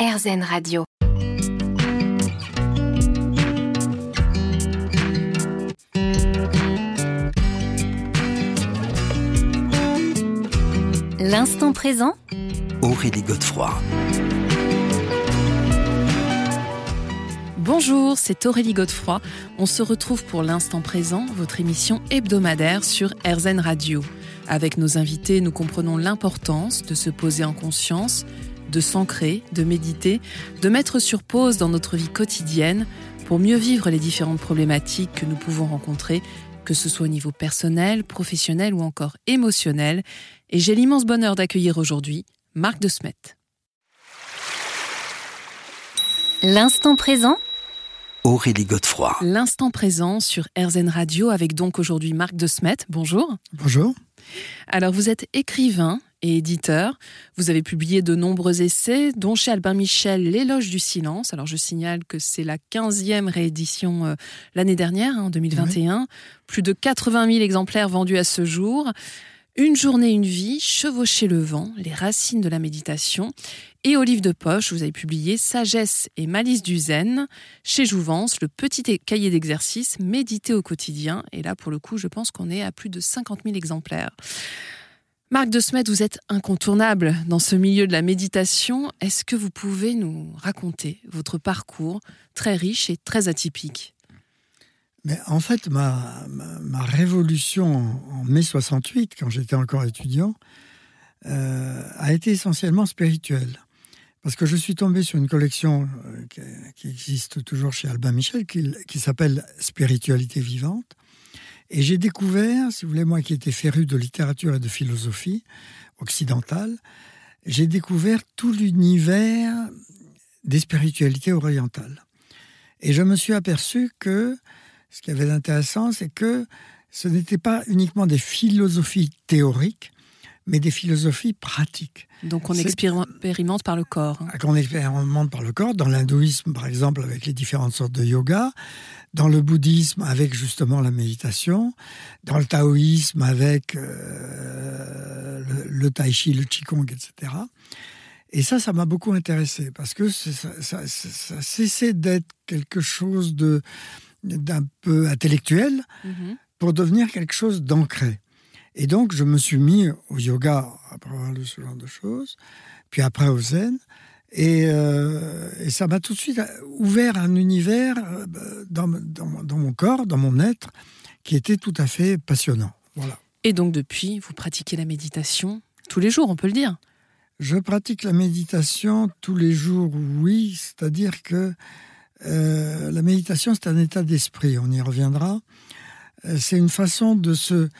RZN Radio. L'instant présent Aurélie Godefroy. Bonjour, c'est Aurélie Godefroy. On se retrouve pour l'instant présent, votre émission hebdomadaire sur RZN Radio. Avec nos invités, nous comprenons l'importance de se poser en conscience, de s'ancrer, de méditer, de mettre sur pause dans notre vie quotidienne pour mieux vivre les différentes problématiques que nous pouvons rencontrer, que ce soit au niveau personnel, professionnel ou encore émotionnel. Et j'ai l'immense bonheur d'accueillir aujourd'hui Marc de Smet. L'instant présent Aurélie Godefroy. L'instant présent sur RZN Radio avec donc aujourd'hui Marc de Smet. Bonjour. Bonjour. Alors vous êtes écrivain et éditeur. Vous avez publié de nombreux essais, dont chez Albin Michel L'éloge du silence. Alors je signale que c'est la 15e réédition euh, l'année dernière, en 2021. Plus de 80 000 exemplaires vendus à ce jour. Une journée, une vie, chevaucher le vent, les racines de la méditation. Et au livre de poche, vous avez publié Sagesse et malice du zen. Chez Jouvence, le petit cahier d'exercice méditer au quotidien. Et là, pour le coup, je pense qu'on est à plus de 50 000 exemplaires. Marc de Smet, vous êtes incontournable dans ce milieu de la méditation. Est-ce que vous pouvez nous raconter votre parcours très riche et très atypique? Mais en fait, ma, ma, révolution en, mai 68, quand j'étais encore étudiant, euh, a été essentiellement spirituelle. Parce que je suis tombé sur une collection euh, qui, existe toujours chez Albin Michel, qui, qui s'appelle Spiritualité vivante. Et j'ai découvert, si vous voulez, moi qui étais féru de littérature et de philosophie occidentale, j'ai découvert tout l'univers des spiritualités orientales. Et je me suis aperçu que ce qui avait d'intéressant, c'est que ce n'était pas uniquement des philosophies théoriques, mais des philosophies pratiques. Donc on expérimente par le corps. On expérimente par le corps, dans l'hindouisme par exemple avec les différentes sortes de yoga, dans le bouddhisme avec justement la méditation, dans le taoïsme avec euh, le, le, tai chi, le qigong, etc. Et ça, ça m'a beaucoup intéressé parce que ça, ça, ça cessait d'être quelque chose de d'un peu intellectuel mhm. pour devenir quelque chose d'ancré. Et donc, je me suis mis au yoga après avoir lu ce genre de choses, puis après au zen. Et, euh, et ça m'a tout de suite ouvert un univers euh, dans, dans, dans, mon corps, dans mon être, qui était tout à fait passionnant. Voilà. Et donc, depuis, vous pratiquez la méditation tous les jours, on peut le dire? Je pratique la méditation tous les jours, oui. C'est-à-dire que euh, la méditation, c'est un état d'esprit, on y reviendra. C'est une façon de se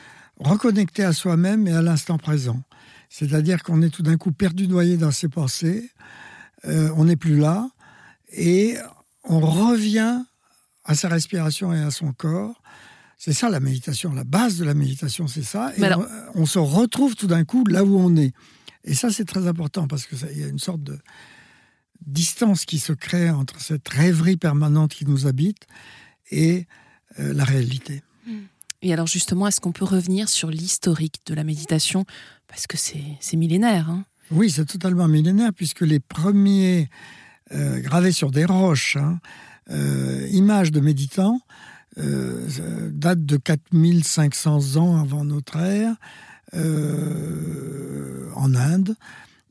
reconnecter à soi-même et à l'instant présent. C'est-à-dire qu'on est tout d'un coup perdu noyé dans ses pensées, euh, on n'est plus là, et on revient à sa respiration et à son corps. C'est ça la méditation, la base de la méditation, c'est ça. Et on, on, se retrouve tout d'un coup là où on est. Et ça, c'est très important parce qu'il y a une sorte de, distance qui se crée entre cette rêverie permanente qui nous habite et euh, la réalité. Hmm. Et alors justement, est-ce qu'on peut revenir sur l'historique de la méditation? Parce que c'est millénaire. Hein oui, c'est totalement millénaire, puisque les premiers euh, gravés sur des roches, hein, euh, images de méditants, datent de 4500 ans avant notre ère, en Inde,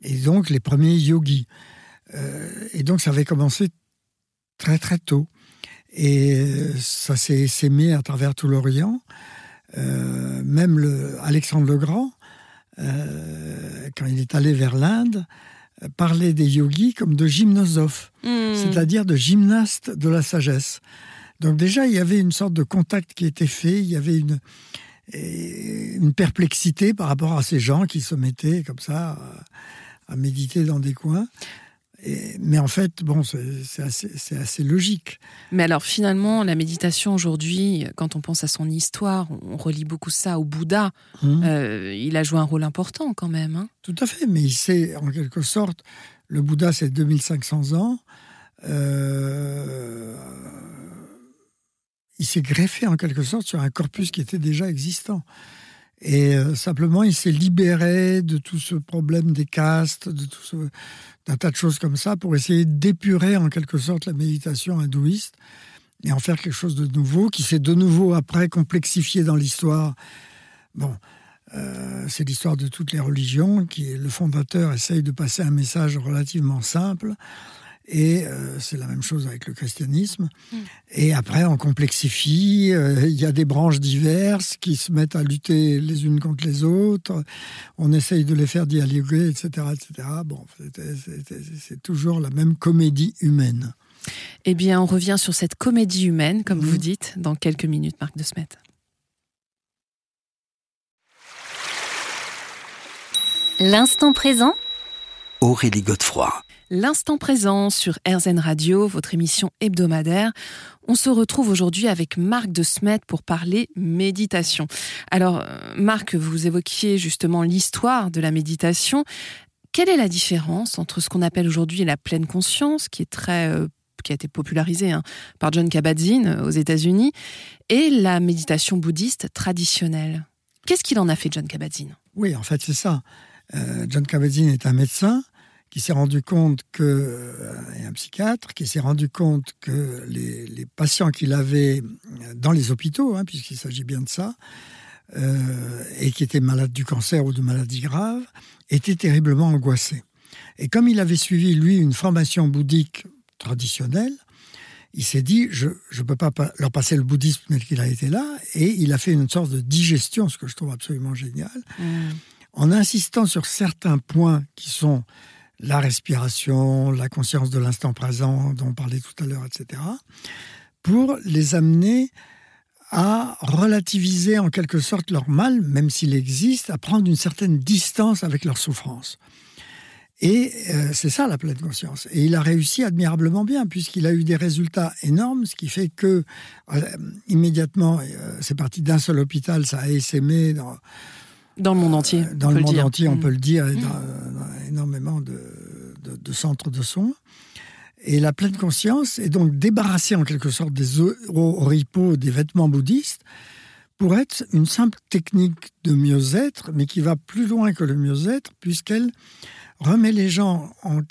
et donc les premiers yogis. Euh, et donc ça avait commencé très très tôt. Et euh, ça s'est sémé à travers tout l'Orient. Euh, même le, Alexandre le Grand, quand il est allé vers l'Inde, parlait des yogis comme de gymnosophes, hmm. c'est-à-dire de gymnastes de la sagesse. Donc déjà, il y avait une sorte de contact qui était fait, il y avait une, une perplexité par rapport à ces gens qui se mettaient comme ça à méditer dans des coins mais en fait, bon, c'est assez, assez, logique. Mais alors finalement, la méditation aujourd'hui, quand on pense à son histoire, on relie beaucoup ça au Bouddha. Hum. Euh, il a joué un rôle important quand même. Hein. Tout à fait, mais il sait, en quelque sorte, le Bouddha, c'est 2500 ans. Euh, il s'est greffé en quelque sorte sur un corpus qui était déjà existant. Et euh, simplement, il s'est libéré de tout ce problème des castes, de tout ce, d'un tas de choses comme ça, pour essayer d'épurer en quelque sorte la méditation hindouiste et en faire quelque chose de nouveau, qui s'est de nouveau après complexifié dans l'histoire. Bon, euh, c'est l'histoire de toutes les religions, qui le fondateur essaye de passer un message relativement simple. Et euh, c'est la même chose avec le christianisme. Mm. Et après, on complexifie. Euh, il y a des branches diverses qui se mettent à lutter les unes contre les autres. On essaye de les faire dialoguer, etc., etc. Bon, c'est toujours la même comédie humaine. Eh bien, on revient sur cette comédie humaine, comme vous mm. dites, dans quelques minutes, Marc de Smet. L'instant présent Aurélie Godefroy. L'instant présent sur RZN Radio, votre émission hebdomadaire. On se retrouve aujourd'hui avec Marc de Smet pour parler méditation. Alors, euh, Marc, vous évoquiez justement l'histoire de la méditation. Quelle est la différence entre ce qu'on appelle aujourd'hui la pleine conscience, qui est très euh, qui a été popularisée hein, par John Kabat-Zinn euh, aux États-Unis, et la méditation bouddhiste traditionnelle? Qu'est-ce qu'il en a fait, John Kabat-Zinn? Oui, en fait, c'est ça. John Kabat-Zinn est un médecin qui s'est rendu compte que, euh, et un psychiatre, qui s'est rendu compte que les, patients qu'il avait dans les hôpitaux, hein, puisqu'il s'agit bien de ça, euh, et qui étaient malades du cancer ou de maladies graves, étaient terriblement angoissés. Et comme il avait suivi, lui, une formation bouddhique traditionnelle, il s'est dit, je ne peux pas leur passer le bouddhisme tel qu'il a été là, et il a fait une sorte de digestion, ce que je trouve absolument génial. Mmh en insistant sur certains points qui sont la respiration, la conscience de l'instant présent dont on parlait tout à l'heure, etc., pour les amener à relativiser en quelque sorte leur mal, même s'il existe, à prendre une certaine distance avec leur souffrance. Et euh, c'est ça la pleine conscience. Et il a réussi admirablement bien, puisqu'il a eu des résultats énormes, ce qui fait que euh, immédiatement, euh, c'est parti d'un seul hôpital, ça a essaimé dans, dans le monde entier. Dans le monde entier, on mm. peut le dire, et mm. dans, énormément de, centres de soins. Et la pleine conscience est donc débarrassée en quelque sorte des oripeaux, des vêtements bouddhistes, pour être une simple technique de mieux-être, mais qui va plus loin que le mieux-être, puisqu'elle remet les gens en,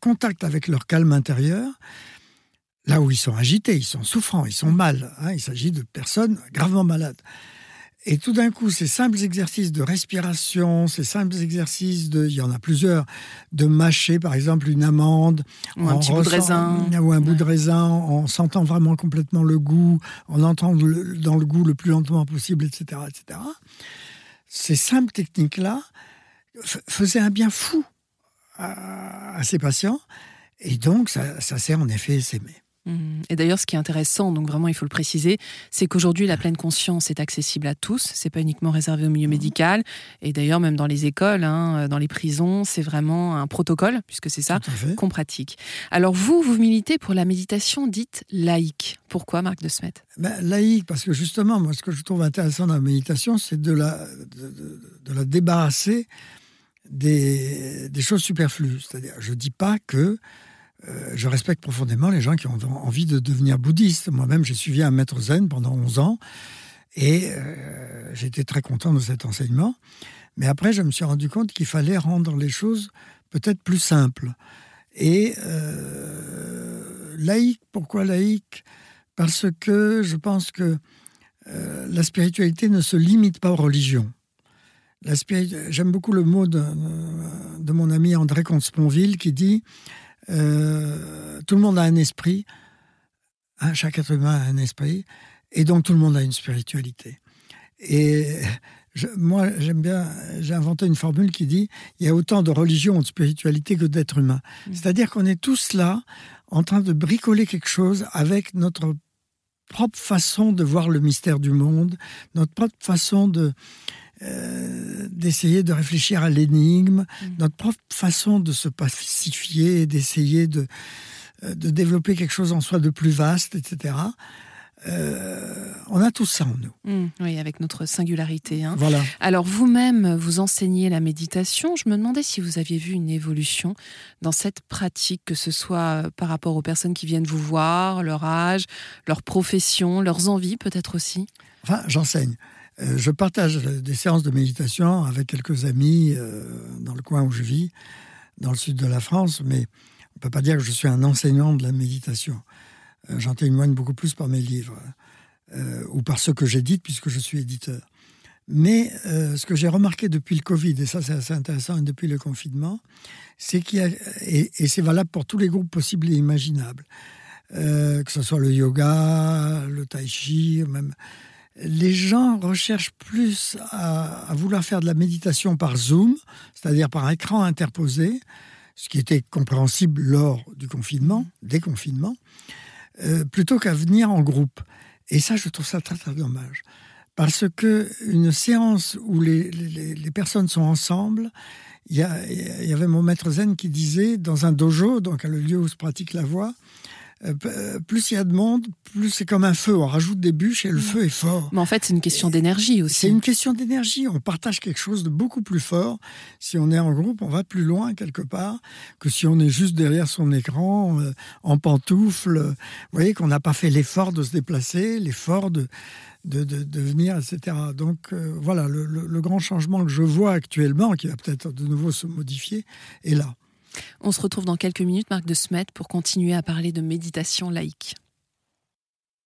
contact avec leur calme intérieur, là où ils sont agités, ils sont souffrants, ils sont mal. Hein. il s'agit de personnes gravement malades. Et tout d'un coup, ces simples exercices de respiration, ces simples exercices de, il y en a plusieurs, de mâcher par exemple une amande, ou un petit bout de raisin, ou un bout de raisin, en sentant vraiment complètement le goût, en entrant dans le goût le plus lentement possible, etc., etc. Ces simples techniques-là faisaient un bien fou à, ces patients, et donc ça, ça sert en effet à s'aimer. Mmh. Et d'ailleurs, ce qui est intéressant, donc vraiment il faut le préciser, c'est qu'aujourd'hui la pleine conscience est accessible à tous. C'est pas uniquement réservé au milieu mmh. médical. Et d'ailleurs, même dans les écoles, hein, dans les prisons, c'est vraiment un protocole, puisque c'est ça qu'on pratique. Alors vous, vous militez pour la méditation dite laïque. Pourquoi, Marc de Smet ben, Laïque, parce que justement, moi, ce que je trouve intéressant dans la méditation, c'est de la, de, la débarrasser des, des choses superflues. C'est-à-dire, je dis pas que euh, je respecte profondément les gens qui ont envie de devenir bouddhistes. Moi-même, j'ai suivi un maître zen pendant 11 ans et euh, j'étais très content de cet enseignement. Mais après, je me suis rendu compte qu'il fallait rendre les choses peut-être plus simples. Et euh, laïque, pourquoi laïque? Parce que je pense que la spiritualité ne se limite pas aux religions. J'aime beaucoup le mot de, de, mon ami André Comte-Sponville qui dit euh, tout le monde a un esprit, hein, chaque être humain a un esprit, et donc tout le monde a une spiritualité. Et moi, j'aime bien, j'ai inventé une formule qui dit il y a autant de religion ou de spiritualité que d'êtres humains. Mmh. C'est-à-dire qu'on est tous là en train de bricoler quelque chose avec notre propre façon de voir le mystère du monde, notre propre façon de, euh, d'essayer de réfléchir à l'énigme, mm. notre propre façon de se pacifier, d'essayer de, euh, de développer quelque chose en soi de plus vaste, etc. Euh, on a tout ça en nous. Mm, oui, avec notre singularité. Hein. Voilà. Alors vous-même, vous enseignez la méditation. Je me demandais si vous aviez vu une évolution dans cette pratique, que ce soit par rapport aux personnes qui viennent vous voir, leur âge, leur profession, leurs envies peut-être aussi? Enfin, j'enseigne. Euh, je partage des séances de méditation avec quelques amis euh, dans le coin où je vis, dans le sud de la France, mais on ne peut pas dire que je suis un enseignant de la méditation. Euh, j'en témoigne beaucoup plus par mes livres ou par ce que j'édite puisque je suis éditeur. Mais ce que j'ai remarqué depuis le Covid, et ça c'est assez intéressant, et depuis le confinement, c'est qu'il y a, et, et c'est valable pour tous les groupes possibles et imaginables, que ce soit le yoga, le tai chi, même les gens recherchent plus à, vouloir faire de la méditation par Zoom, c'est-à-dire par écran interposé, ce qui était compréhensible lors du confinement, des confinements, euh, plutôt qu'à venir en groupe. Et ça, je trouve ça très très dommage. Parce que une séance où les, personnes sont ensemble, il y, y, avait mon maître zen qui disait, dans un dojo, donc le lieu où se pratique la voix, euh, euh, plus il y a de monde, plus c'est comme un feu. On rajoute des bûches et le feu est fort. Mais en fait, c'est une question d'énergie aussi. C'est une question d'énergie. On partage quelque chose de beaucoup plus fort. Si on est en groupe, on va plus loin quelque part que si on est juste derrière son écran, euh, en pantoufles. Vous voyez qu'on n'a pas fait l'effort de se déplacer, l'effort de, de, de, venir, etc. Donc voilà, le, le grand changement que je vois actuellement, qui va peut-être de nouveau se modifier, est là. On se retrouve dans quelques minutes, Marc de Smet, pour continuer à parler de méditation laïque.